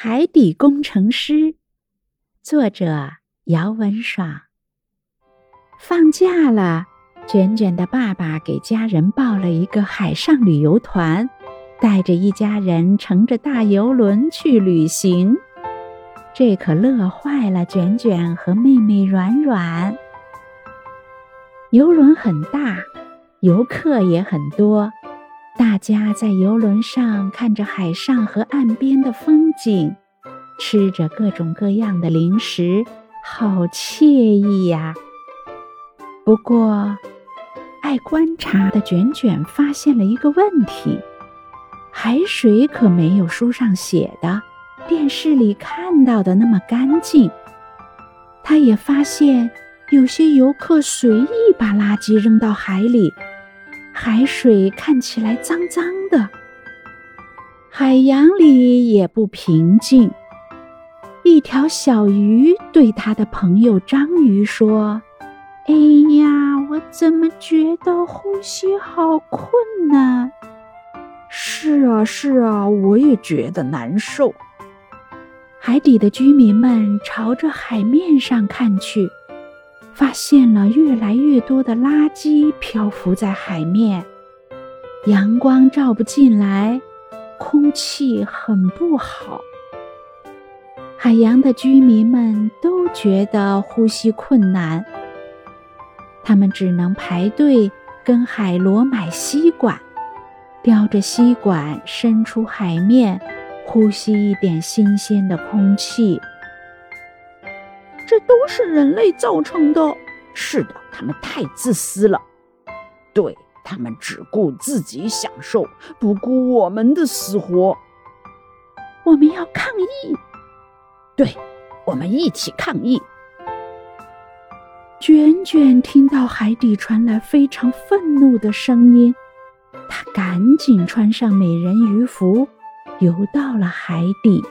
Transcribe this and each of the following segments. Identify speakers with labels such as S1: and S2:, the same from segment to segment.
S1: 海底工程师，作者姚文爽。放假了，卷卷的爸爸给家人报了一个海上旅游团，带着一家人乘着大游轮去旅行。这可乐坏了卷卷和妹妹软软。游轮很大，游客也很多。大家在游轮上看着海上和岸边的风景，吃着各种各样的零食，好惬意呀！不过，爱观察的卷卷发现了一个问题：海水可没有书上写的、电视里看到的那么干净。他也发现，有些游客随意把垃圾扔到海里。海水看起来脏脏的，海洋里也不平静。一条小鱼对他的朋友章鱼说：“哎呀，我怎么觉得呼吸好困难？”“
S2: 是啊，是啊，我也觉得难受。”
S1: 海底的居民们朝着海面上看去。发现了越来越多的垃圾漂浮在海面，阳光照不进来，空气很不好。海洋的居民们都觉得呼吸困难，他们只能排队跟海螺买吸管，叼着吸管伸出海面，呼吸一点新鲜的空气。
S2: 这都是人类造成的。是的，他们太自私了。对他们只顾自己享受，不顾我们的死活。
S1: 我们要抗议。
S2: 对，我们一起抗议。
S1: 卷卷听到海底传来非常愤怒的声音，他赶紧穿上美人鱼服，游到了海底。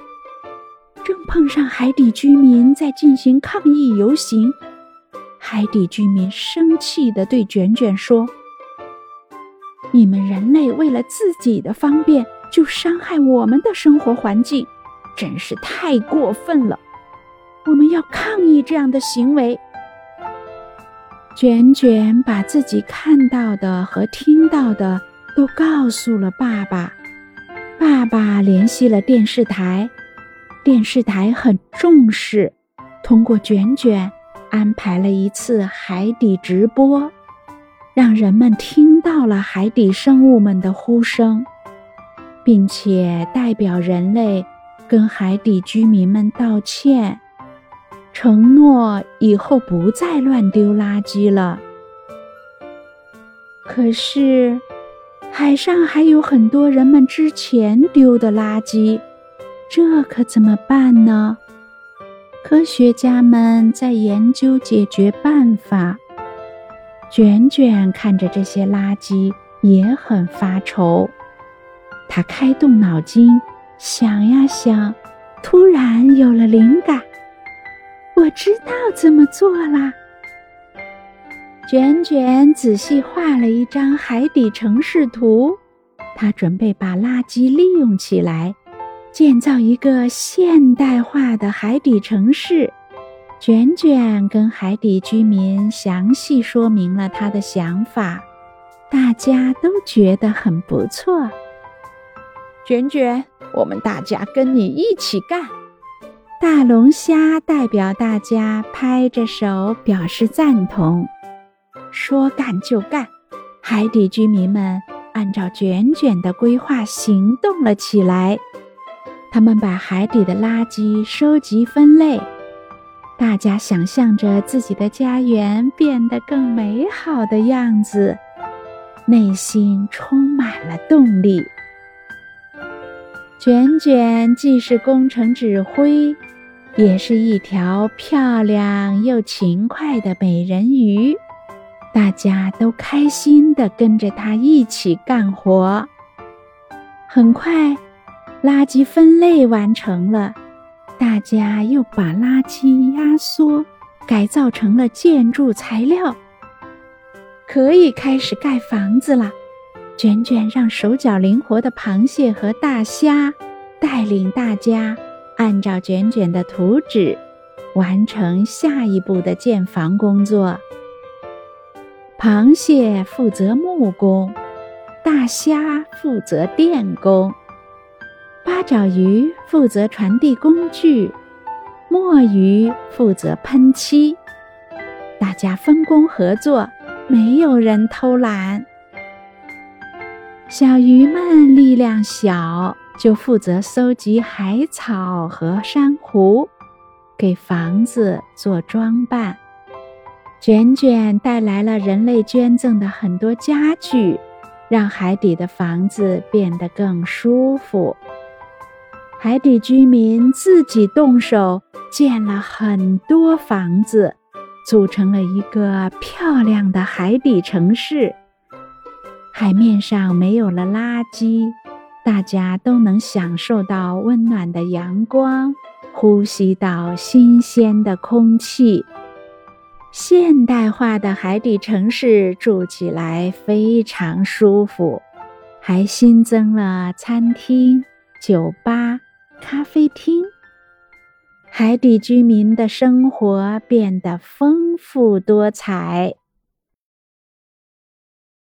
S1: 正碰上海底居民在进行抗议游行，海底居民生气地对卷卷说：“你们人类为了自己的方便，就伤害我们的生活环境，真是太过分了！我们要抗议这样的行为。”卷卷把自己看到的和听到的都告诉了爸爸，爸爸联系了电视台。电视台很重视，通过卷卷安排了一次海底直播，让人们听到了海底生物们的呼声，并且代表人类跟海底居民们道歉，承诺以后不再乱丢垃圾了。可是，海上还有很多人们之前丢的垃圾。这可怎么办呢？科学家们在研究解决办法。卷卷看着这些垃圾也很发愁，他开动脑筋想呀想，突然有了灵感。我知道怎么做啦！卷卷仔细画了一张海底城市图，他准备把垃圾利用起来。建造一个现代化的海底城市，卷卷跟海底居民详细说明了他的想法，大家都觉得很不错。
S2: 卷卷，我们大家跟你一起干！
S1: 大龙虾代表大家拍着手表示赞同，说干就干。海底居民们按照卷卷的规划行动了起来。他们把海底的垃圾收集分类，大家想象着自己的家园变得更美好的样子，内心充满了动力。卷卷既是工程指挥，也是一条漂亮又勤快的美人鱼，大家都开心地跟着他一起干活。很快。垃圾分类完成了，大家又把垃圾压缩，改造成了建筑材料，可以开始盖房子了。卷卷让手脚灵活的螃蟹和大虾带领大家按照卷卷的图纸，完成下一步的建房工作。螃蟹负责木工，大虾负责电工，八爪鱼负责传递工具，墨鱼负责喷漆。大家分工合作，没有人偷懒。小鱼们力量小，就负责搜集海草和珊瑚，给房子做装扮。卷卷带来了人类捐赠的很多家具，让海底的房子变得更舒服。海底居民自己动手建了很多房子，组成了一个漂亮的海底城市。海面上没有了垃圾，大家都能享受到温暖的阳光，呼吸到新鲜的空气。现代化的海底城市住起来非常舒服，还新增了餐厅、酒吧、咖啡厅。海底居民的生活变得丰富多彩。